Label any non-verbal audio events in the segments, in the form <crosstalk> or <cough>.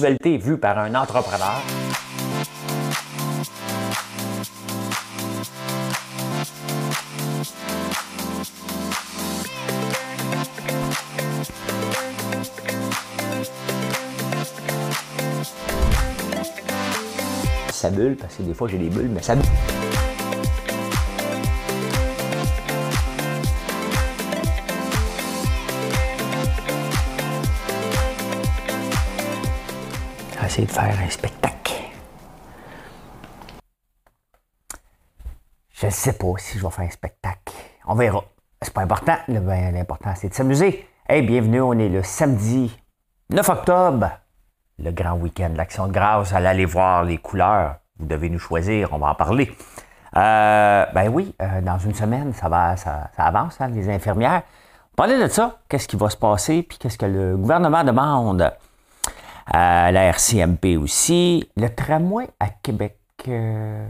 Actualité vue par un entrepreneur. Ça bulle, parce que des fois j'ai des bulles, mais ça bulle. Essayer de faire un spectacle. Je ne sais pas si je vais faire un spectacle. On verra. C'est pas important. Ben, L'important, c'est de s'amuser. Hey, bienvenue. On est le samedi 9 octobre. Le grand week-end de l'Action de grâce. Allez voir les couleurs. Vous devez nous choisir. On va en parler. Euh, ben oui, euh, dans une semaine, ça va, ça, ça avance, hein, les infirmières. Parlez de ça. Qu'est-ce qui va se passer? Puis qu'est-ce que le gouvernement demande? À la RCMP aussi. Le tramway à Québec, euh,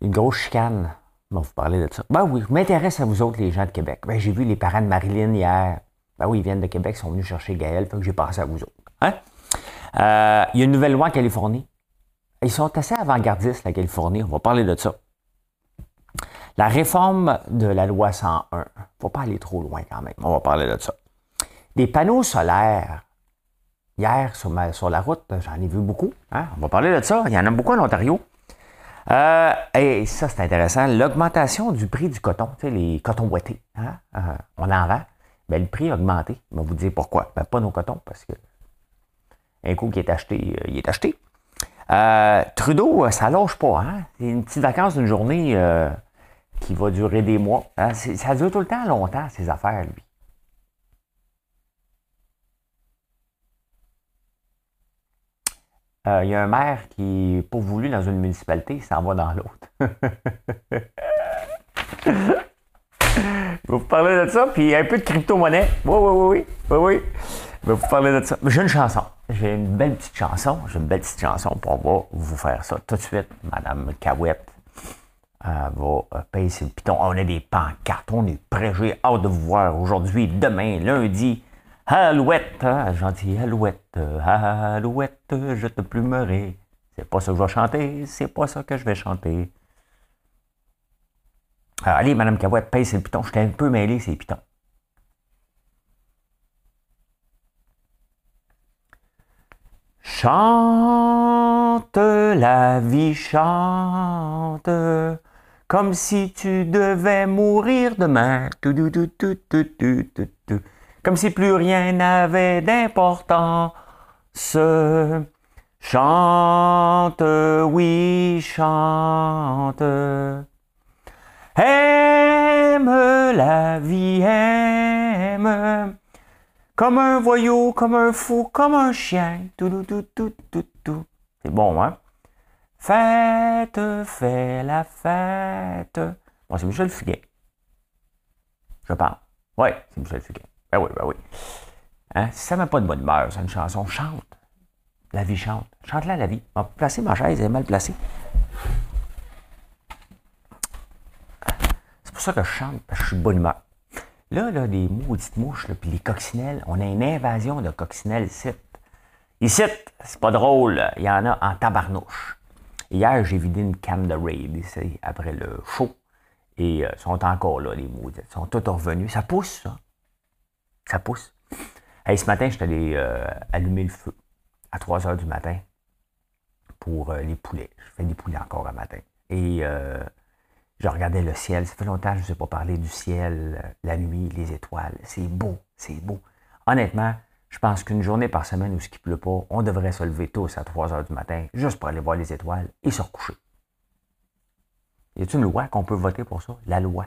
une grosse chicane. On va vous parler de ça. Ben oui, je m'intéresse à vous autres, les gens de Québec. Ben, j'ai vu les parents de Marilyn hier. Ben oui, ils viennent de Québec, ils sont venus chercher Gaël, fait que j'ai pensé à vous autres. Hein? Euh, il y a une nouvelle loi en Californie. Ils sont assez avant-gardistes, la Californie. On va parler de ça. La réforme de la loi 101. Faut pas aller trop loin quand même. On va parler de ça. Des panneaux solaires Hier, sur, la route, j'en ai vu beaucoup. hein. On va parler de ça. Il y en a beaucoup en Ontario. Euh, et ça, c'est intéressant. L'augmentation du prix du coton, tu sais, les cotons boités. hein, euh, on en vend. Ben, le prix a augmenté. Je vais vous dire pourquoi. Ben, pas nos cotons, parce que un coup qui est acheté, euh, il est acheté. Euh, Trudeau, ça lâche pas. Hein? C'est une petite vacance d'une journée qui va durer des mois. hein. Ça dure tout le temps longtemps, ces affaires, lui. Euh, Il y a un maire qui pas voulu dans une municipalité, il s'en va dans l'autre. Je vais <laughs> vous parler de ça, puis un peu de crypto-monnaie. Oui, oui, oui, oui, oui. Je vais vous parler de ça. J'ai une chanson. J'ai une belle petite chanson. J'ai une belle petite chanson, puis on va vous faire ça tout de suite. Madame Cahouette euh, va euh, payer le piton. On a des pancartes, on est prêts. J'ai hâte de vous voir aujourd'hui, demain, lundi. Alouette, hein, gentil Alouette, Alouette, je te plumerai. C'est pas ça que je vais chanter, c'est pas ça que je vais chanter. Alors, allez, Madame Cahouette, paye le piton. J'étais un peu mêlé, ces pitons. Chante la vie, chante, comme si tu devais mourir demain. Comme si plus rien n'avait d'importance. Chante, oui, chante. Aime la vie, aime. Comme un voyou, comme un fou, comme un chien. Tout, tout, tout, tout, tout, tout. C'est bon, hein? Fête, fais la fête. Bon, c'est Michel Fugain. Je parle. Oui, c'est Michel Fugain. Ben oui, ben oui. Hein? Ça met pas de bonne humeur, c'est une chanson, chante. La vie chante. Chante-la, la vie. On placer ma chaise, elle est mal placée. C'est pour ça que je chante, parce que je suis de bonne humeur. Là, là, des maudites mouches, puis les coccinelles, on a une invasion de coccinelles ici. Ici, c'est pas drôle, il y en a en tabarnouche. Hier, j'ai vidé une canne de Raid ici, après le show. Et euh, sont encore là, les maudites. Ils sont tous revenus. Ça pousse, ça. Ça pousse. Hey, ce matin, je suis allé euh, allumer le feu à 3 heures du matin pour euh, les poulets. Je fais des poulets encore un matin. Et euh, je regardais le ciel. Ça fait longtemps que je ne vous ai pas parlé du ciel, la nuit, les étoiles. C'est beau, c'est beau. Honnêtement, je pense qu'une journée par semaine où ce qui pleut pas, on devrait se lever tous à 3 heures du matin juste pour aller voir les étoiles et se recoucher. Y a-t-il une loi qu'on peut voter pour ça? La loi.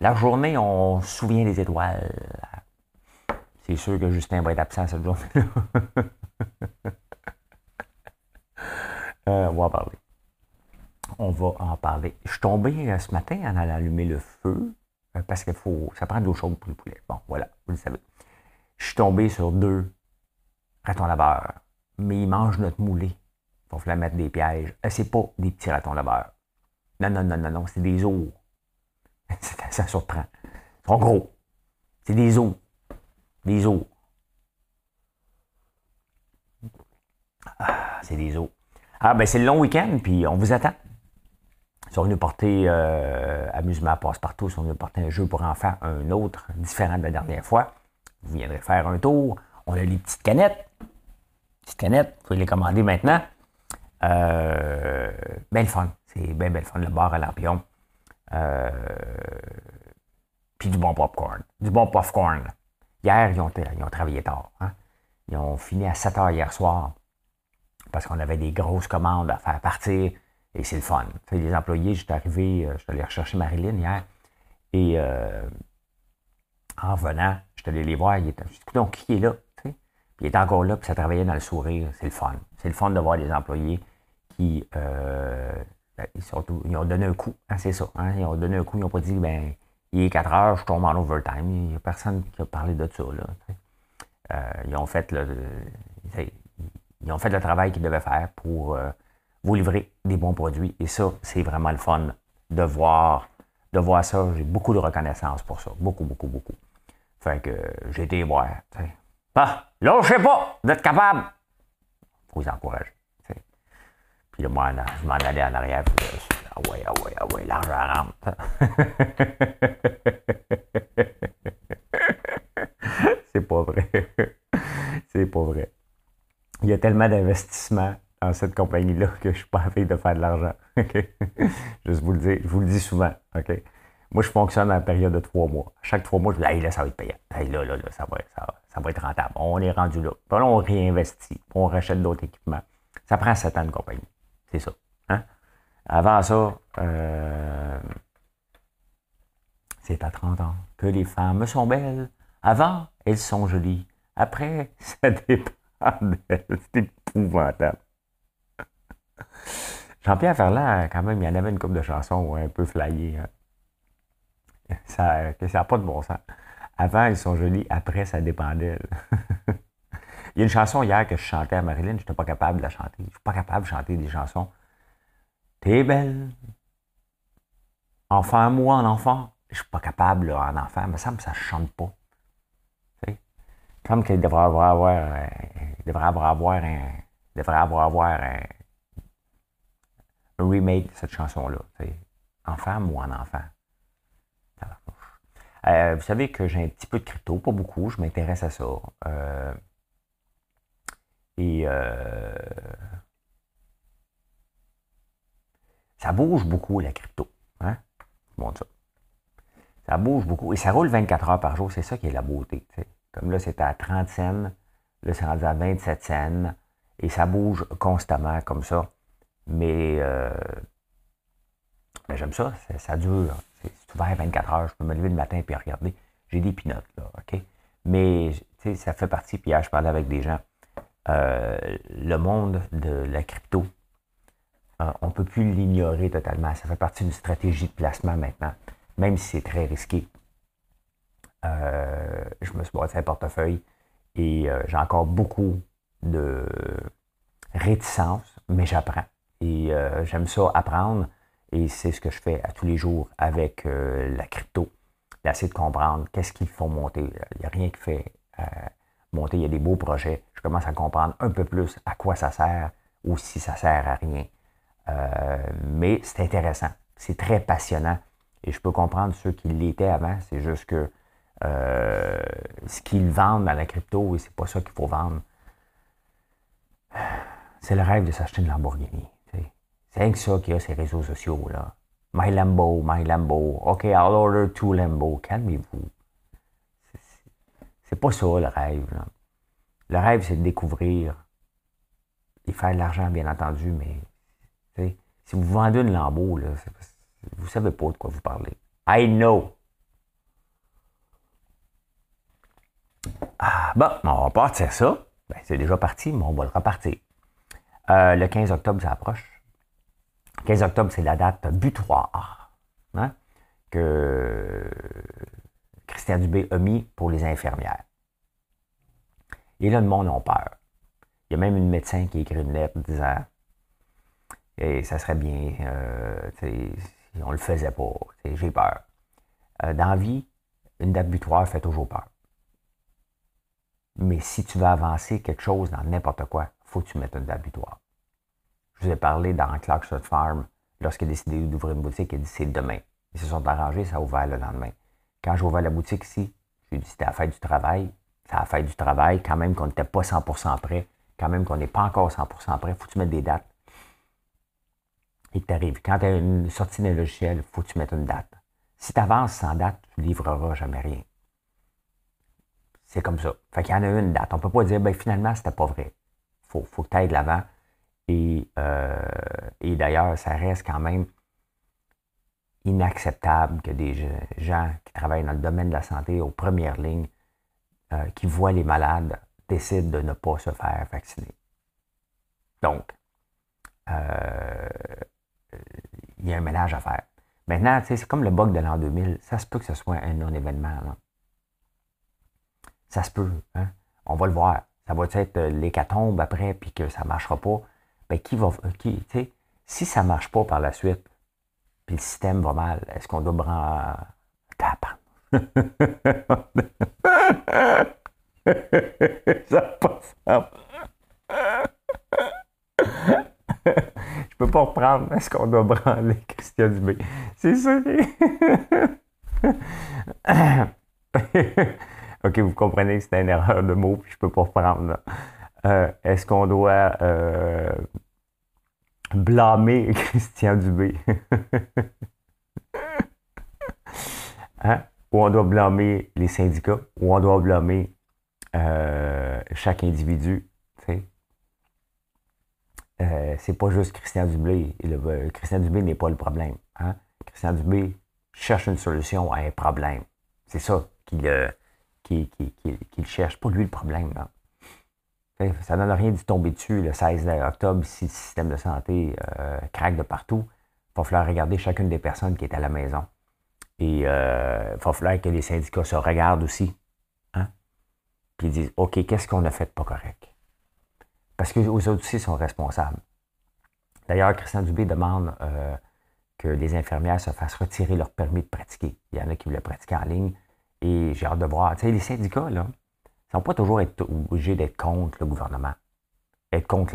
La journée, on se souvient des étoiles. C'est sûr que Justin va être absent cette journée-là. <laughs> Euh, on va en parler. On va en parler. Je suis tombé euh, ce matin en allant allumer le feu euh, parce qu'il faut. Ça prend de l'eau chaude pour les poulets. Bon, voilà, vous le savez. Je suis tombé sur deux ratons laveurs, mais ils mangent notre moulée. Il va falloir mettre des pièges. C'est pas des petits ratons laveurs. Non, non, non, non, non, c'est des ours. <laughs> ça, surprend. Ils sont gros. C'est des ours. Des ours. c'est des os. Ah, ben c'est le long week-end, puis on vous attend. Ils sont venus porter euh, amusement passe-partout, ils sont venus porter un jeu pour enfants, un autre, différent de la dernière fois. Vous viendrez faire un tour. On a les petites canettes. Petites canettes, vous pouvez les commander maintenant. Euh, ben le fun. C'est bien, bien le fun, le bar à lampion. Euh, puis du bon popcorn. Du bon popcorn. Hier, ils ont, ils ont travaillé tard. Hein. Ils ont fini à 7 heures hier soir parce qu'on avait des grosses commandes à faire partir et c'est le fun. les employés, j'étais arrivé, euh, je suis allé rechercher Marilyn hier et euh, en venant, je suis allé les voir, il était, donc qui est là? Puis il était encore là, puis ça travaillait dans le sourire. C'est le fun. C'est le fun de voir des employés qui ben, ils, ont donné un coup. Hein, c'est ça. Hein, ils ont donné un coup, ils n'ont pas dit ben il est 4 heures, je tombe en overtime. Il n'y a personne qui a parlé de ça. Là, ils ont fait le, ils ont fait le travail qu'ils devaient faire pour euh, vous livrer des bons produits. Et ça, c'est vraiment le fun de voir, de voir ça. J'ai beaucoup de reconnaissance pour ça. Beaucoup, beaucoup, beaucoup. Fait que j'ai été voir. Ah, là, je sais pas, vous êtes capable. Faut vous encourager. Puis là, moi, je m'en allais en arrière. ah ouais, ah ouais, ah ouais, l'argent rentre. c'est pas vrai. c'est pas vrai il y a tellement d'investissements dans cette compagnie-là que je suis pas envie de faire de l'argent. <laughs> Juste vous le dire, je vous le dis souvent. Moi, je fonctionne en période de trois mois. Chaque trois mois, je dis, là, ça va être payant. là, là, là, ça va, ça, va être rentable. On est rendu là. Puis là, on réinvestit. on rachète d'autres équipements. Ça prend sept ans de compagnie. Ça. Hein? Avant ça, euh, c'est à 30 ans que les femmes sont belles. Avant, elles sont jolies. Après, <laughs> ça dépend c'est épouvantable. Jean-Pierre Ferland, quand même, il y en avait une couple de chansons un peu flyées. Hein. Ça n'a pas de bon sens. Avant, ils sont jolis. Après, ça dépendait. <laughs> il y a une chanson hier que je chantais à Marilyn. Je n'étais pas capable de la chanter. Je ne suis pas capable de chanter des chansons. T'es belle. Enfant, moi, en enfant. Je suis pas capable en enfant. Mais ça me ça chante pas. Comme qu'il devrait avoir, avoir, devrait avoir, avoir un, avoir, un, remake de cette chanson-là. En femme ou en enfant. Euh, vous savez que j'ai un petit peu de crypto, pas beaucoup, je m'intéresse à ça. Euh, et ça bouge beaucoup, la crypto. Hein? Bon, ça. ça bouge beaucoup. Et ça roule 24 heures par jour, c'est ça qui est la beauté. Comme là, c'était à 30 cents. Là, c'est rendu à 27 cents. Et ça bouge constamment comme ça. Mais, euh, j'aime ça, ça, dure. C'est ouvert 24 heures. Je peux me lever le matin et regarder. J'ai des pinottes, là, OK? Mais, ça fait partie. Puis hier, je parlais avec des gens. Euh, le monde de la crypto, euh, on ne peut plus l'ignorer totalement. Ça fait partie d'une stratégie de placement maintenant, même si c'est très risqué. Euh, je me suis bâti un portefeuille et j'ai encore beaucoup de réticence, mais j'apprends. Et j'aime ça apprendre et c'est ce que je fais à tous les jours avec la crypto. D'essayer de comprendre qu'est-ce qu'il faut monter. Il n'y a rien qui fait Il y a des beaux projets. Je commence à comprendre un peu plus à quoi ça sert ou si ça sert à rien. mais c'est intéressant. C'est très passionnant. Et je peux comprendre ceux qui l'étaient avant. C'est juste que euh, ce qu'ils vendent dans la crypto, et c'est pas ça qu'il faut vendre. C'est le rêve de s'acheter une Lamborghini. C'est rien que ça qu'il y a ces réseaux sociaux. là. My Lambo, my Lambo. OK, I'll order two Lambo. Calmez-vous. C'est pas ça le rêve. Le rêve, c'est de découvrir et faire de l'argent, bien entendu, mais si vous vendez une Lambo, là, vous savez pas de quoi vous parlez. I know. Ah, bon, on va partir ça. Ben, c'est déjà parti, mais on va le repartir. Euh, le 15 octobre, ça approche. Le 15 octobre, c'est la date butoir hein, que Christian Dubé a mis pour les infirmières. Et là, le monde a peur. Il y a même une médecin qui a écrit une lettre disant ça serait bien, euh, on le faisait pas, j'ai peur. Euh, dans la vie, une date butoir fait toujours peur. Mais si tu veux avancer quelque chose dans n'importe quoi, il faut que tu mettes une date butoir. Je vous ai parlé dans Clarkson Farm, lorsqu'il a décidé d'ouvrir une boutique, il a dit c'est demain. Ils se sont arrangés, ça a ouvert le lendemain. Quand ouvert la boutique ici, j'ai dit c'était la fête du travail. C'est la fête du travail, quand même qu'on n'était pas 100% prêt, quand même qu'on n'est pas encore 100% prêt, faut que tu mettes des dates? Et t'arrives. Quand tu as une sortie d'un logiciel, faut que tu mettes une date? Si tu avances sans date, tu ne livreras jamais rien. C'est comme ça. Fait qu'il y en a une date. On ne peut pas dire, ben, finalement, c'était pas vrai. Il faut, faut que tu ailles de l'avant. Euh, et d'ailleurs, ça reste quand même inacceptable que des gens qui travaillent dans le domaine de la santé aux premières lignes, euh, qui voient les malades, décident de ne pas se faire vacciner. Donc, euh, il y a un ménage à faire. Maintenant, c'est comme le bug de l'an 2000. Ça se peut que ce soit un non-événement. Ça se peut. Hein? On va le voir. Ça va être l'hécatombe après, puis que ça ne marchera pas. Ben, qui va. Qui, si ça ne marche pas par la suite, puis le système va mal, est-ce qu'on doit branler. <laughs> ça passe. <laughs> Je peux pas reprendre. Est-ce qu'on doit branler Christian Dubé? C'est ça. <laughs> OK, vous comprenez que c'est une erreur de mots, puis je peux pas reprendre. Euh, est-ce qu'on doit euh, blâmer <laughs> Christian Dubé? hein? Ou on doit blâmer les syndicats, ou on doit blâmer euh, chaque individu. Euh, c'est pas juste Christian Dubé. Christian Dubé n'est pas le problème. Hein? Christian Dubé cherche une solution à un problème. C'est ça qu'il euh, cherche, pas lui le problème. Ça ne donne rien d'y tomber dessus le 16 octobre si le système de santé euh, craque de partout. Il va falloir regarder chacune des personnes qui est à la maison. Et il va falloir que les syndicats se regardent aussi. Hein? Puis ils disent OK, qu'est-ce qu'on a fait de pas correct? Parce que autres aussi sont responsables. D'ailleurs, Christian Dubé demande euh, que les infirmières se fassent retirer leur permis de pratiquer. Il y en a qui voulaient pratiquer en ligne. Et j'ai hâte de voir. Tu sais, les syndicats, là, ne sont pas toujours être obligés d'être contre le gouvernement. Être contre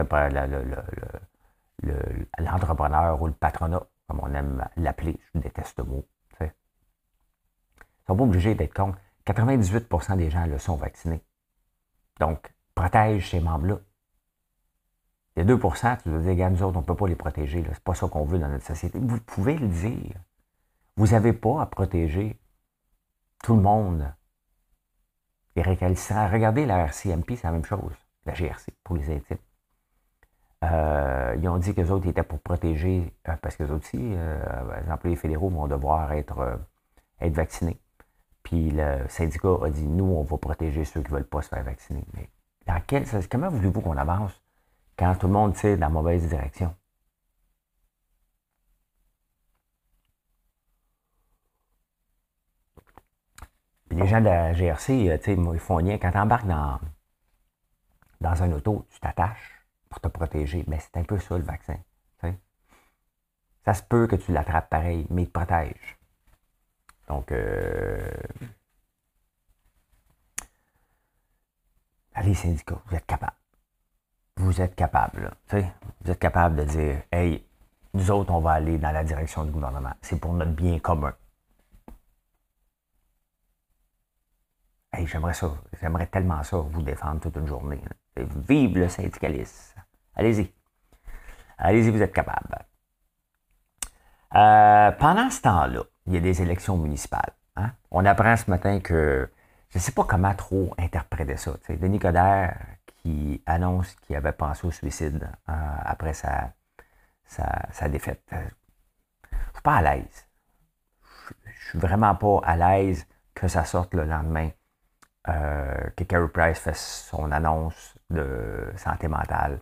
l'entrepreneur ou le patronat, comme on aime l'appeler. Je déteste ce mot. Ils ne sont pas obligés d'être contre. 98% des gens le sont vaccinés. Donc, protège ces membres-là. A 2% tu veux dire, nous autres, on ne peut pas les protéger. Ce n'est pas ça qu'on veut dans notre société. Vous pouvez le dire. Vous n'avez pas à protéger tout le monde. Les récalcitrants. Regardez la RCMP, c'est la même chose. La GRC, pour les intimes. Euh, ils ont dit que les autres étaient pour protéger, euh, parce que les autres aussi, euh, les employés fédéraux vont devoir être, être vaccinés. Puis le syndicat a dit, nous, on va protéger ceux qui ne veulent pas se faire vacciner. Mais quel, comment voulez-vous qu'on avance? quand tout le monde tire dans la mauvaise direction? Les gens de la GRC, euh, ils font rien. Quand tu embarques dans, dans un auto, tu t'attaches pour te protéger. Mais c'est un peu ça le vaccin. Ça se peut que tu l'attrapes pareil, mais il te protège. Donc, euh, allez, syndicats, vous êtes capables vous êtes capable. vous êtes capable de dire Hey, nous autres, on va aller dans la direction du gouvernement. C'est pour notre bien commun. J'aimerais ça. J'aimerais tellement ça, vous défendre toute une journée. Vive le syndicalisme. Allez-y. Allez-y, vous êtes capable. Euh, pendant ce temps-là, il y a des élections municipales. Hein. On apprend ce matin que je ne sais pas comment trop interpréter ça. Denis Coderre, qui annonce qu'il avait pensé au suicide euh, après sa, sa, défaite. Je ne suis pas à l'aise. Je suis vraiment pas à l'aise que ça sorte le lendemain, euh, que Carey Price fait son annonce de santé mentale.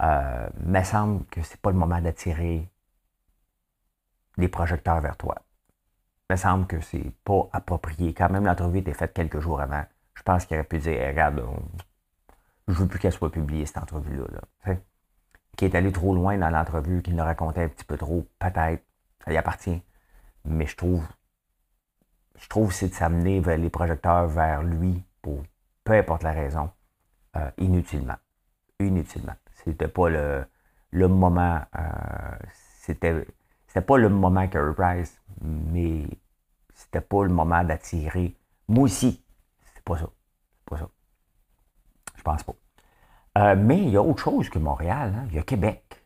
Euh, me semble que c'est pas le moment d'attirer les projecteurs vers toi. Me semble que c'est pas approprié. Quand même, l'entrevue était faite quelques jours avant. Je pense qu'il aurait pu dire Regarde, je veux plus qu'elle soit publiée, cette entrevue-là. Là, qui est allé trop loin dans l'entrevue, qu'il ne racontait un petit peu trop, peut-être, ça y appartient. Mais je trouve, je trouve c'est de s'amener les projecteurs vers lui pour peu importe la raison, euh, inutilement. Inutilement. C'était pas le, le moment. Euh, c'était, pas le moment Carey Price, mais c'était pas le moment d'attirer. Moi aussi, c'est pas ça. C'est pas ça. Je pense pas. Euh, mais il y a autre chose que Montréal. Hein. Il y a Québec.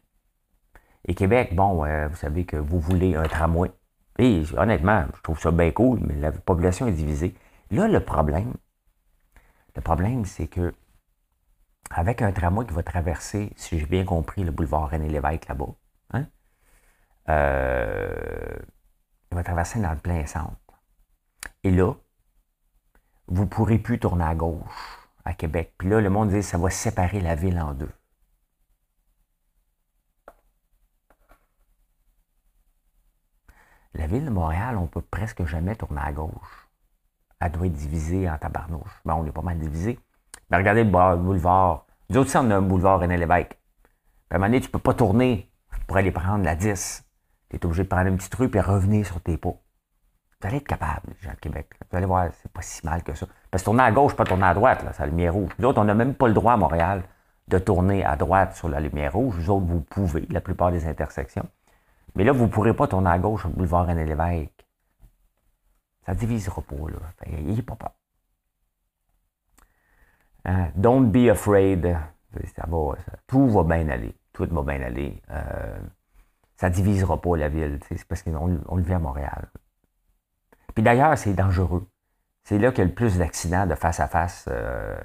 Et Québec, bon, euh, vous savez que vous voulez un tramway. Et honnêtement, je trouve ça bien cool, mais la population est divisée. Là, le problème, le problème, c'est que avec un tramway qui va traverser, si j'ai bien compris, le boulevard René Lévesque là-bas, hein, euh, il va traverser dans le plein centre. Et là, vous ne pourrez plus tourner à gauche à Québec. Puis là, le monde dit que ça va séparer la ville en deux. La ville de Montréal, on ne peut presque jamais tourner à gauche. Elle doit être divisée en tabarnouche. Bon, on est pas mal divisé. Mais regardez le boulevard. Nous autres, on a un boulevard René Lévesque. À un moment donné, tu ne peux pas tourner pour aller prendre la 10. Tu es obligé de prendre une petite rue et revenir sur tes pas. Vous allez être capable, les gens de Québec. Vous allez voir, c'est pas si mal que ça. Parce que tourner à gauche, pas tourner à droite, là, c'est la lumière rouge. Nous autres, on n'a même pas le droit à Montréal de tourner à droite sur la lumière rouge. Vous autres, vous pouvez, la plupart des intersections. Mais là, vous ne pourrez pas tourner à gauche au boulevard René Lévesque. Ça divisera pas, là. N'est pas peur. Hein? Don't be afraid. Ça va, tout va bien aller. Tout va bien aller. Euh, ça divisera pas la ville. C'est parce qu'on le vit à Montréal. Puis d'ailleurs, c'est dangereux. C'est là qu'il y a le plus d'accidents de face à face, euh,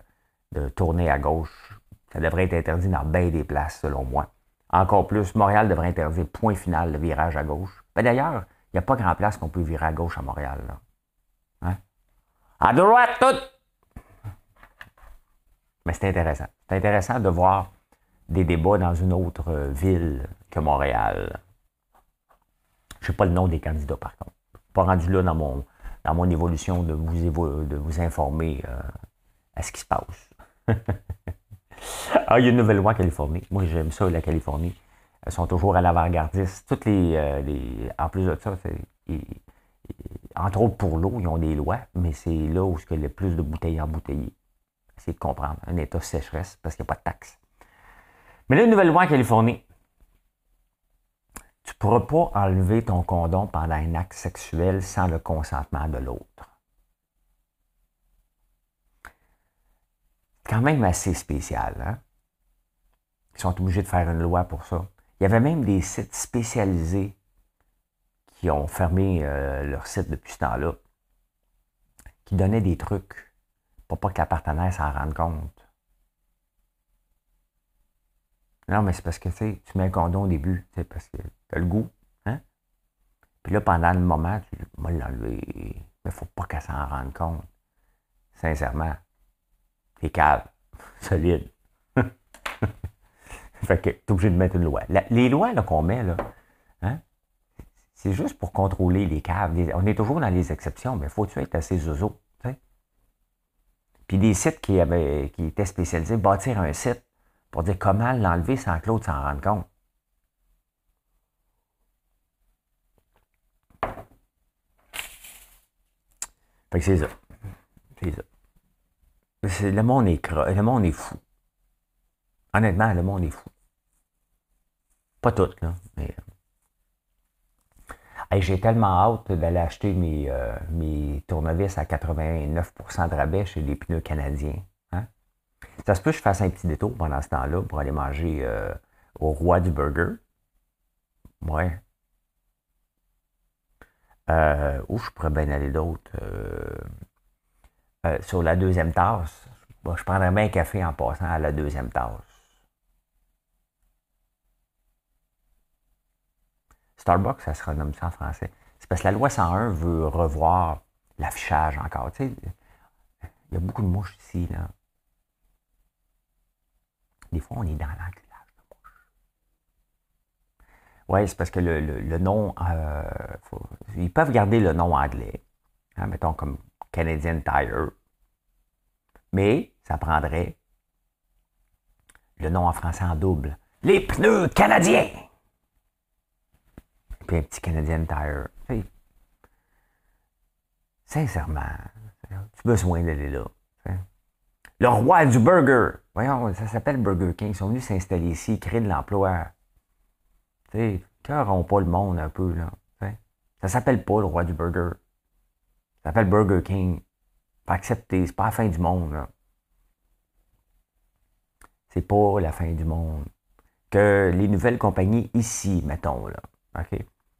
de tourner à gauche. Ça devrait être interdit dans bien des places, selon moi. Encore plus, Montréal devrait interdire point final le virage à gauche. Ben d'ailleurs, il n'y a pas grand place qu'on peut virer à gauche à Montréal. Hein? À droite, tout! Mais c'est intéressant. C'est intéressant de voir des débats dans une autre euh, ville que Montréal. Je ne sais pas le nom des candidats, par contre pas rendu là dans mon, évolution de vous, de vous informer euh, à ce qui se passe. <laughs> ah, il y a une nouvelle loi en Californie. Moi, j'aime ça, la Californie. Elles sont toujours à l'avant-gardiste. Toutes les, euh, En plus de ça, entre autres pour l'eau, ils ont des lois, mais c'est là où il y a le plus de bouteilles embouteillées. Essayez de comprendre. Un état sécheresse parce qu'il n'y a pas de taxes. Mais là, une nouvelle loi en Californie. Tu ne pourras pas enlever ton condom pendant un acte sexuel sans le consentement de l'autre. Quand même assez spécial, hein? Ils sont obligés de faire une loi pour ça. Il y avait même des sites spécialisés qui ont fermé euh, leur site depuis ce temps-là, qui donnaient des trucs pour pas que la partenaire s'en rende compte. Non, mais c'est parce que tu mets un condom au début, parce que tu as le goût. Hein? Puis là, pendant le moment, tu vas l'enlever. Mais il faut pas qu'elle s'en rende compte. Sincèrement. T'es cave. <laughs> Solide. <laughs> fait que tu es obligé de mettre une loi. les lois qu'on met, là, hein? c'est juste pour contrôler les caves. On est toujours dans les exceptions, mais faut-tu être assez zozo? Puis des sites qui, avaient, qui étaient spécialisés, bâtir un site pour dire comment l'enlever sans que l'autre s'en rende compte. Fait que c'est ça. C'est ça. Le monde est Le monde est fou. Honnêtement, le monde est fou. Pas tout, là. Euh, j'ai tellement hâte d'aller acheter mes, euh, mes tournevis à 89% de rabais chez les pneus canadiens. Ça se peut que je fasse un petit détour pendant ce temps-là pour aller manger euh, au roi du burger. Ouais. Euh, où je pourrais bien aller d'autre? Euh, sur la deuxième tasse. je prendrais bien un café en passant à la deuxième tasse. Starbucks, ça se renomme ça en français. C'est parce que la loi 101 veut revoir l'affichage encore. il y a beaucoup de mouches ici. Là. Des fois, on est dans l'enculage de bouche. Oui, c'est parce que le, nom, euh, ils peuvent garder le nom anglais, hein, mettons comme Canadian Tire, mais ça prendrait le nom en français en double. Les pneus canadiens! Puis un petit Canadian Tire. sincèrement, tu besoin d'aller là. Le roi du burger. Voyons, ça s'appelle Burger King. Ils sont venus s'installer ici, créer de l'emploi. Tu sais, cœurons pas le monde un peu, là. Ça s'appelle pas le roi du burger. Ça s'appelle Burger King. Pas accepter, c'est pas la fin du monde, là. C'est pas la fin du monde. Que les nouvelles compagnies ici, mettons?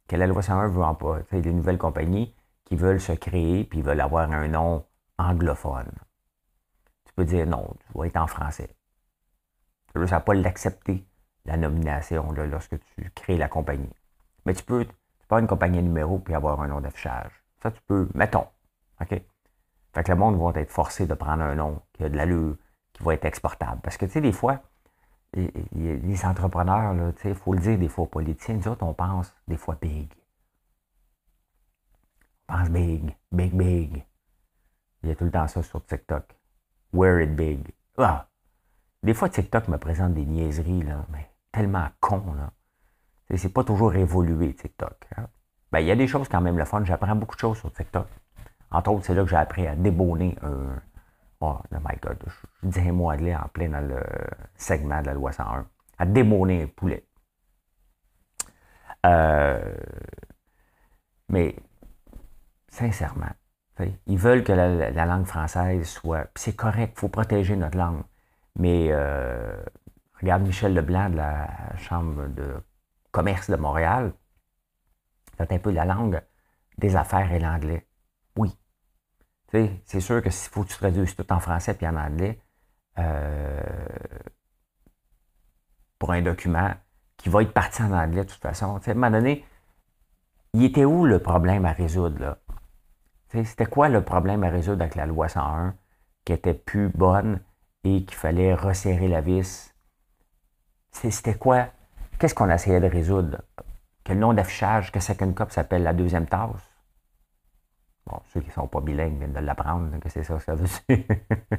Que la loi 101 veut en pas. Les nouvelles compagnies qui veulent se créer puis veulent avoir un nom anglophone. Tu peux dire non, tu vas être en français. Tu ne pas l'accepter, la nomination, lorsque tu crées la compagnie. Mais tu peux, tu peux avoir une compagnie numéro puis avoir un nom d'affichage. Ça, tu peux, mettons. OK? Fait que le monde va être forcé de prendre un nom qui a de l'allure, qui va être exportable. Parce que, tu sais, des fois, les, entrepreneurs, il faut le dire des fois aux politiciens, nous autres, on pense des fois big. On pense big, big, big. Il y a tout le temps ça sur TikTok. Wear it big? Ah! Des fois, TikTok me présente des niaiseries, là, mais tellement con, là. C'est pas toujours évolué, TikTok. Hein. Ben, il y a des choses quand même le fun. J'apprends beaucoup de choses sur TikTok. Entre autres, c'est là que j'ai appris à débonner un. Oh, my God, je, dis un mot anglais en plein dans le segment de la loi 101. À débonner un poulet. Euh, mais, sincèrement, ils veulent que la, langue française soit. c'est correct, il faut protéger notre langue. Mais euh, regarde Michel Leblanc de la Chambre de commerce de Montréal. Un peu la langue des affaires et l'anglais. Oui. C'est sûr que s'il faut que tu traduises tout en français puis en anglais, euh, pour un document qui va être parti en anglais de toute façon, à un moment donné, il était où le problème à résoudre? Là? C'était quoi le problème à résoudre avec la loi 101 qui était plus bonne et qu'il fallait resserrer la vis? C'était quoi? Qu'est-ce qu'on essayait de résoudre? Que le nom d'affichage que Second Cup s'appelle la deuxième tasse? Bon, ceux qui ne sont pas bilingues viennent de l'apprendre, que c'est ça ça veut dire. <laughs>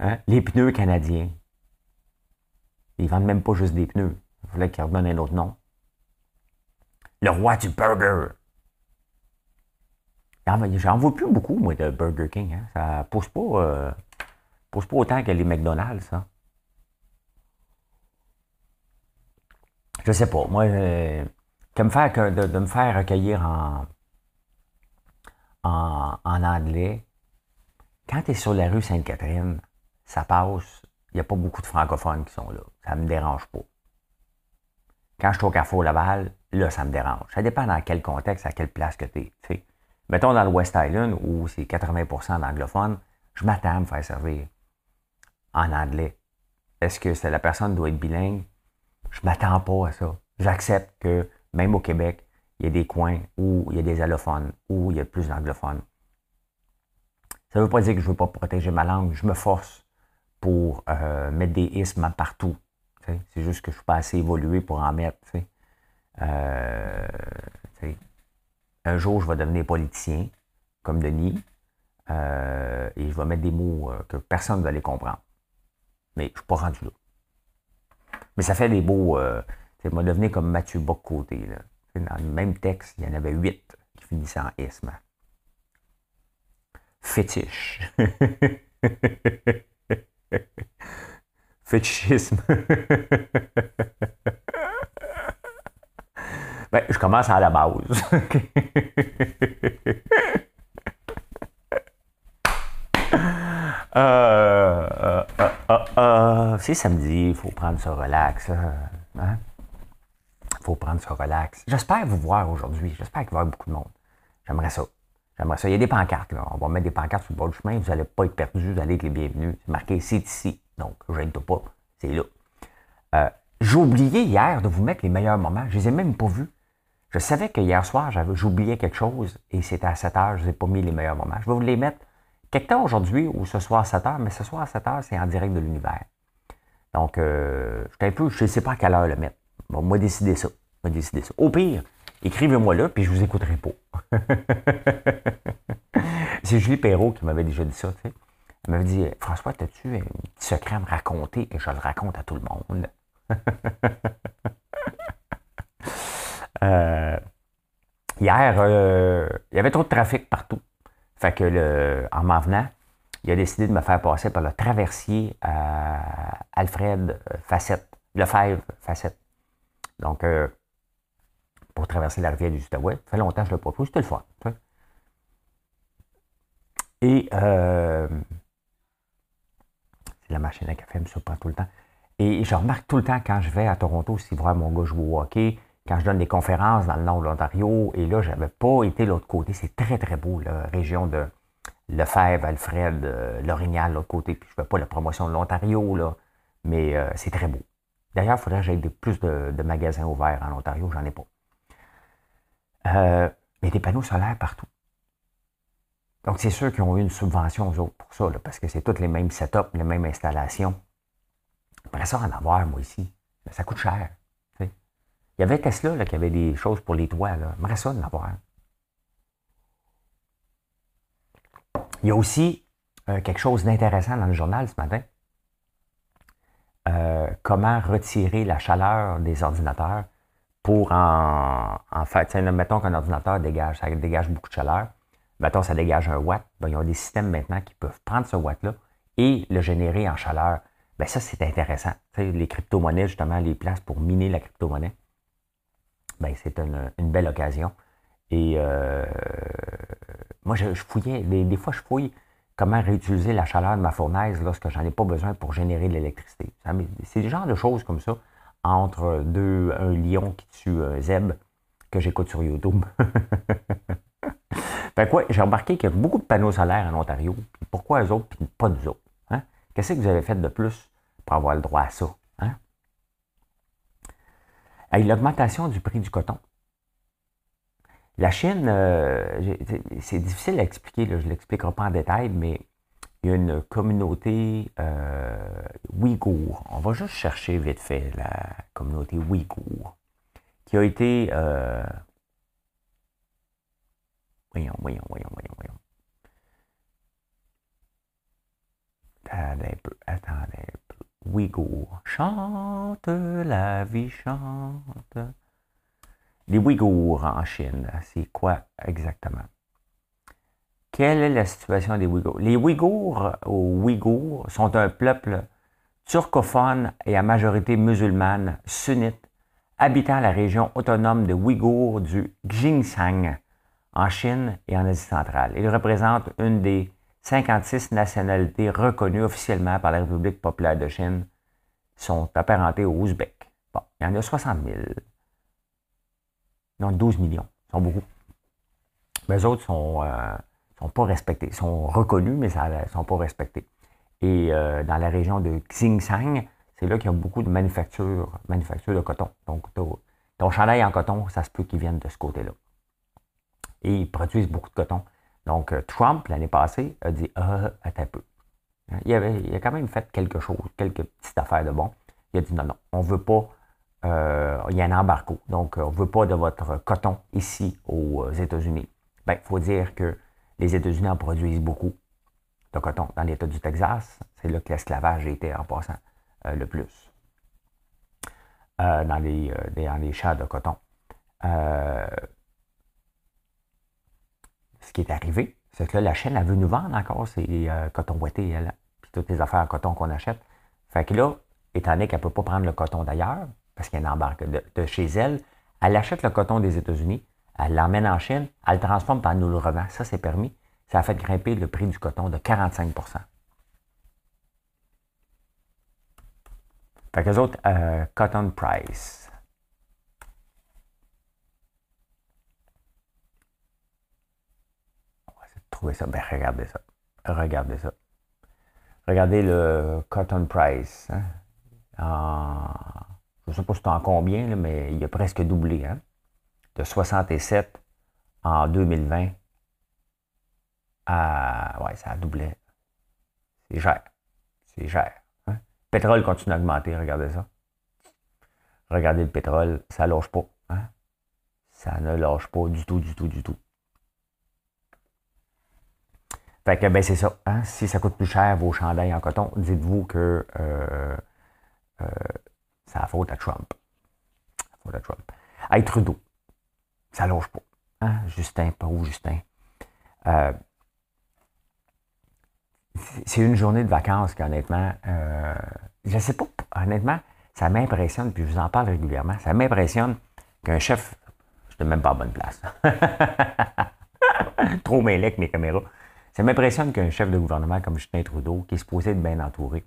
hein? Les pneus canadiens. Ils vendent même pas juste des pneus. Il fallait qu'ils redonnent un autre nom. Le roi du burger. J'en vois plus beaucoup, moi, de Burger King. Hein. Ça pousse pas, euh, pousse pas autant que les McDonald's, ça. Je sais pas. Moi, euh, de, me faire recueillir en, en, anglais, quand tu es sur la rue Sainte-Catherine, ça passe. Il n'y a pas beaucoup de francophones qui sont là. Ça ne me dérange pas. Quand je suis au Carrefour Laval, là, ça me dérange. Ça dépend dans quel contexte, à quelle place que tu es. Mettons dans le West Island, où c'est 80% d'anglophones, je m'attends à me faire servir en anglais. Est-ce que la personne doit être bilingue? Je m'attends pas à ça. J'accepte que, même au Québec, il y a des coins où il y a des allophones, où il y a plus d'anglophones. Ça ne veut pas dire que je ne veux pas protéger ma langue. Je me force pour euh, mettre des ismes partout. C'est juste que je ne suis pas assez évolué pour en mettre. Euh, un jour, je vais devenir politicien, comme Denis, euh, et je vais mettre des mots que personne ne va les comprendre. Mais je ne suis pas rendu là. Mais ça fait des beaux. Euh, tu vais devenir comme Mathieu Bock-Côté. Dans le même texte, il y en avait huit qui finissaient en isme. Fétiche. <laughs> Fétichisme. <laughs> Ben, je commence à la base. <laughs> Euh, euh, euh, c'est samedi, il faut prendre ça relax. Il hein? faut prendre ça relax. J'espère vous voir aujourd'hui. J'espère qu'il va y avoir beaucoup de monde. J'aimerais ça. J'aimerais ça. Il y a des pancartes. On va mettre des pancartes sur le bord du chemin. Vous n'allez pas être perdu. Vous allez être les bienvenus. C'est marqué c'est ici. Donc, je ne pas. C'est là. J'ai oublié hier de vous mettre les meilleurs moments. Je ne les ai même pas vus. Je savais que hier soir, j'oubliais quelque chose et c'était à 7 heures, je n'ai pas mis les meilleurs moments. Je vais vous les mettre aujourd'hui ou ce soir à 7 heures, mais ce soir à 7 heures, c'est en direct de l'univers. Donc, euh, un peu, je ne sais pas à quelle heure le mettre. Bon, moi, décider ça. Moi, ça. Au pire, écrivez-moi là, puis je vous écouterai pas. <laughs> c'est Julie Perrault qui m'avait déjà dit ça, tu sais. Elle m'avait dit, François, as-tu un petit secret à me raconter et je le raconte à tout le monde? <laughs> Euh, hier, euh, il y avait trop de trafic partout. Fait que le, en m'en venant, il a décidé de me faire passer par le traversier Alfred Facette, Lefebvre Facette. Donc, euh, pour traverser la rivière du Outaouais. Ça fait longtemps que je ne l'ai pas. C'était le fun. Et euh, la machine à café, me surprend tout le temps. Et je remarque tout le temps quand je vais à Toronto aussi voir mon gars jouer au hockey, quand je donne des conférences dans le nord de l'Ontario, et là, je n'avais pas été de l'autre côté. C'est très, très beau, la région de Lefebvre, Alfred, euh, Lorignal, l'autre côté. Puis je ne fais pas la promotion de l'Ontario, mais euh, c'est très beau. D'ailleurs, il faudrait que j'aille plus de, magasins ouverts en Ontario, j'en ai pas. Euh, mais des panneaux solaires partout. Donc, c'est sûr qu'ils ont eu une subvention aux autres pour ça, parce que c'est toutes les mêmes setups, les mêmes installations. Après ça, en avoir, moi, ici, ça coûte cher. Il y avait Tesla là, qui avait des choses pour les toits. J'aimerais ça en avoir. Il y a aussi euh, quelque chose d'intéressant dans le journal ce matin. Euh, comment retirer la chaleur des ordinateurs pour en, en fait, mettons qu'un ordinateur dégage, ça dégage beaucoup de chaleur. Mettons, ça dégage un watt. Ben, ils ont des systèmes maintenant qui peuvent prendre ce watt-là et le générer en chaleur. Ben, ça, c'est intéressant. les crypto-monnaies, justement, les places pour miner la crypto-monnaie ben, c'est une, belle occasion. Et euh, moi, je, fouillais, des, fois, je fouille comment réutiliser la chaleur de ma fournaise lorsque j'en ai pas besoin pour générer de l'électricité. C'est le genre de choses comme ça, entre deux, un lion qui tue un zèbre, que j'écoute sur YouTube. <laughs> fait quoi, j'ai remarqué qu'il y a beaucoup de panneaux solaires en Ontario. pourquoi eux autres, puis pas nous autres? Hein? Qu'est-ce que vous avez fait de plus pour avoir le droit à ça? L'augmentation du prix du coton. La Chine, euh, c'est difficile à expliquer, je ne l'expliquerai pas en détail, mais il y a une communauté euh, ouïghour. On va juste chercher vite fait la communauté ouïghour, qui a été... Euh, voyons, voyons, voyons, voyons, voyons. Attendez un peu, attendez un peu. Ouïghours. Chante, la vie chante. Les Ouïghours en Chine, c'est quoi exactement? Quelle est la situation des Ouïghours? Les Ouïghours ou Ouïghours sont un peuple turcophone et à majorité musulmane sunnite habitant la région autonome de Ouïghours du Xinjiang en Chine et en Asie centrale. Ils représentent une des 56 nationalités reconnues officiellement par la République populaire de Chine sont apparentées aux Ouzbeks. Bon, il y en a 60 000. Non, 12 millions. Ils sont beaucoup. Les autres sont, euh, sont pas respectés. Ils sont reconnus, mais ils ne sont pas respectés. Et euh, dans la région de Xinjiang, c'est là qu'il y a beaucoup de manufactures, de coton. Donc, ton chandail en coton, ça se peut qu'ils viennent de ce côté-là. Et ils produisent beaucoup de coton. Donc, euh, Trump, l'année passée, a dit Ah, attends un peu. Hein, il, avait, il a quand même fait quelque chose, quelques petites affaires de bon. Il a dit non, non, on ne veut pas. Euh, il y a un embargo. Donc, on ne veut pas de votre coton ici aux euh, États-Unis. Bien, il faut dire que les États-Unis en produisent beaucoup de coton. Dans l'État du Texas, c'est là que l'esclavage était en passant le plus. dans, les, dans les champs de coton qui est arrivé, c'est que la chaîne, elle veut nous vendre encore ces euh, cotons boités, elle, puis toutes les affaires en coton qu'on achète. Fait que là, étant donné qu'elle ne peut pas prendre le coton d'ailleurs, parce qu'elle embarque de, de, chez elle, elle achète le coton des États-Unis, elle l'emmène en Chine, elle le transforme, par nous le revend. Ça, c'est permis. Ça a fait grimper le prix du coton de 45 Fait que les autres, euh, cotton price. Ça? Ben, regardez ça. Regardez ça. Regardez le cotton price. Hein? je ne sais pas c'est en combien, mais il a presque doublé. Hein? De 67 en 2020 à. Ouais, ça a doublé. C'est cher. C'est cher. Hein? Le pétrole continue à augmenter, regardez ça. Regardez le pétrole, ça ne lâche pas. Ça ne lâche pas du tout, du tout, du tout. Fait que, ben, c'est ça. Hein. Si ça coûte plus cher vos chandails en coton, dites-vous que euh, euh, c'est la faute à Trump. La faute à Trump. Hey, Trudeau, ça loge pas. Hein? Justin, pas où Justin. Euh, c'est une journée de vacances qu'honnêtement, je ne sais pas, honnêtement, ça m'impressionne, puis je vous en parle régulièrement, ça m'impressionne qu'un chef, je ne même pas à bonne place. <laughs> Trop mêlé avec mes caméras. Ça m'impressionne qu'un chef de gouvernement comme Justin Trudeau, qui est supposé être bien entouré,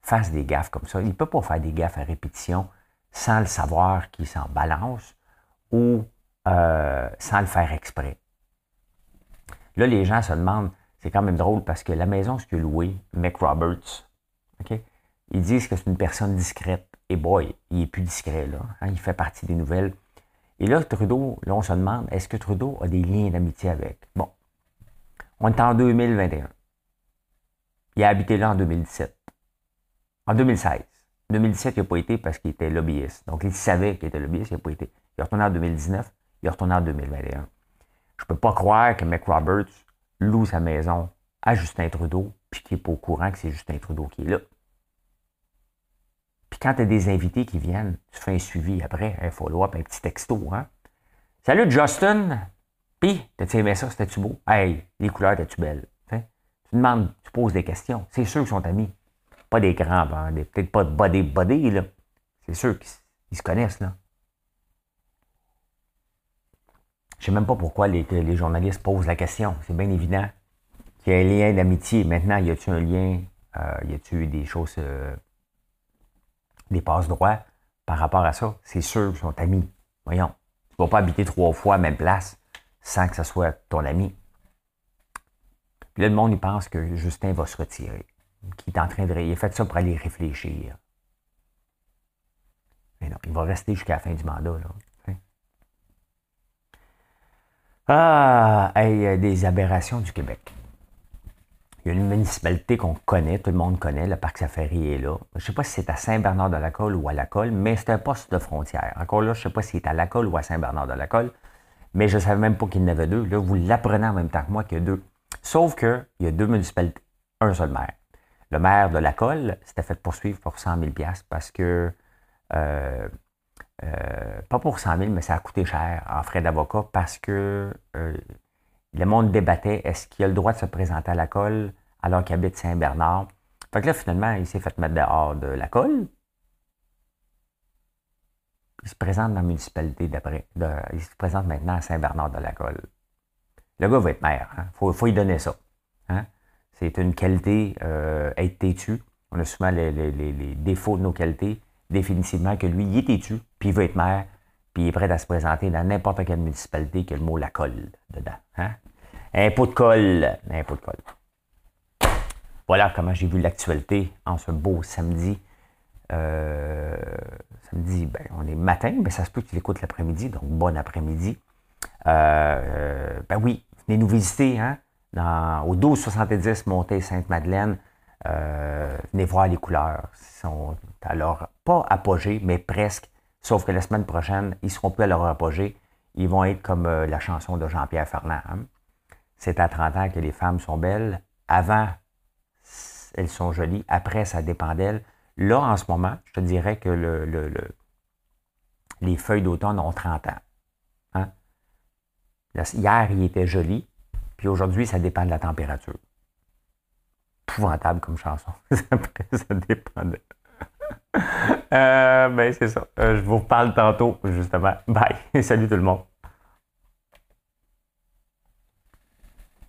fasse des gaffes comme ça. Il ne peut pas faire des gaffes à répétition sans le savoir qu'il s'en balance ou euh, sans le faire exprès. Là, les gens se demandent, c'est quand même drôle parce que la maison ce que loué, Mick Roberts, ils disent que c'est une personne discrète. Et boy, il est plus discret, là. Hein, il fait partie des nouvelles. Et là, Trudeau, là, on se demande, est-ce que Trudeau a des liens d'amitié avec? Bon. On est en 2021. Il a habité là en 2017. En 2016. 2017, il n'a pas été parce qu'il était lobbyiste. Donc, il savait qu'il était lobbyiste, il n'a pas été. Il est retourné en 2019, il est retourné en 2021. Je ne peux pas croire que Mick Roberts loue sa maison à Justin Trudeau, puis qu'il n'est pas au courant que c'est Justin Trudeau qui est là. Puis quand tu as des invités qui viennent, tu fais un suivi après, un follow-up, un petit texto. Hein? Salut Justin! Puis, t'as-tu aimé ça? C'était-tu beau? Hey, les couleurs, t'es-tu belles? Tu demandes, tu poses des questions. C'est sûr qu'ils sont amis. Pas des grands, peut-être pas de body body, là. C'est sûr qu'ils se connaissent, là. Je sais même pas pourquoi les, journalistes posent la question. C'est bien évident qu'il y a un lien d'amitié. Maintenant, y a-t-il un lien? Euh, y a-t-il des choses, euh, des passe-droits par rapport à ça? C'est sûr qu'ils sont amis. Voyons. Tu vas pas habiter trois fois à même place sans que ce soit ton ami. Là, le monde, il pense que Justin va se retirer. Qu'il est en train de. Il a fait ça pour aller réfléchir. Mais non, il va rester jusqu'à la fin du mandat. Là. Ah, hey, des aberrations du Québec. Il y a une municipalité qu'on connaît, tout le monde connaît, le parc Safari est là. Je ne sais pas si c'est à Saint-Bernard-de-la-Colle ou à la Colle, mais c'est un poste de frontière. Encore là, je ne sais pas si c'est à la Colle ou à Saint-Bernard-de-la-Colle, mais je ne savais même pas qu'il y en avait deux. Là, vous l'apprenez en même temps que moi qu'il y a deux. Sauf qu'il y a deux municipalités, un seul maire. Le maire de la Colle s'était fait poursuivre pour 100 000 parce que, euh, euh, pas pour 100 000, mais ça a coûté cher en frais d'avocat parce que euh, le monde débattait est-ce qu'il a le droit de se présenter à la colle alors qu'il habite Saint-Bernard? Fait que là, finalement, il s'est fait mettre dehors de la colle. Il se présente dans la municipalité d'après. il se présente maintenant à Saint-Bernard de la colle. Le gars va être maire. Il hein. faut, faut, y donner ça. Hein. C'est une qualité, euh, être têtu. On a souvent les, défauts de nos qualités. Définitivement que lui, il est têtu, puis il veut être maire, puis il est prêt à se présenter dans n'importe quelle municipalité qui a le mot la colle dedans. Hein? Un pot de colle. Un pot de colle. Voilà comment j'ai vu l'actualité en ce beau samedi. Euh, samedi, ben, on est matin, mais ça se peut que tu l'écoutes l'après-midi, donc bon après-midi. Euh, ben oui, venez nous visiter hein, au 1270 Montée Sainte-Madeleine. Euh, venez voir les couleurs. Ils sont alors pas apogées, mais presque. Sauf que la semaine prochaine, ils ne seront plus à leur apogée. Ils vont être comme euh, la chanson de Jean-Pierre Fernand. Hein. C'est à 30 ans que les femmes sont belles. Avant, elles sont jolies. Après, ça dépend d'elles. Là, en ce moment, je te dirais que le, les feuilles d'automne ont 30 ans. Hein? hier, il était joli. Puis aujourd'hui, ça dépend de la température. Épouvantable comme chanson. <laughs> ça dépend de... Euh, ben, c'est ça. Euh, je vous reparle tantôt, justement. Bye. <laughs> Salut tout le monde.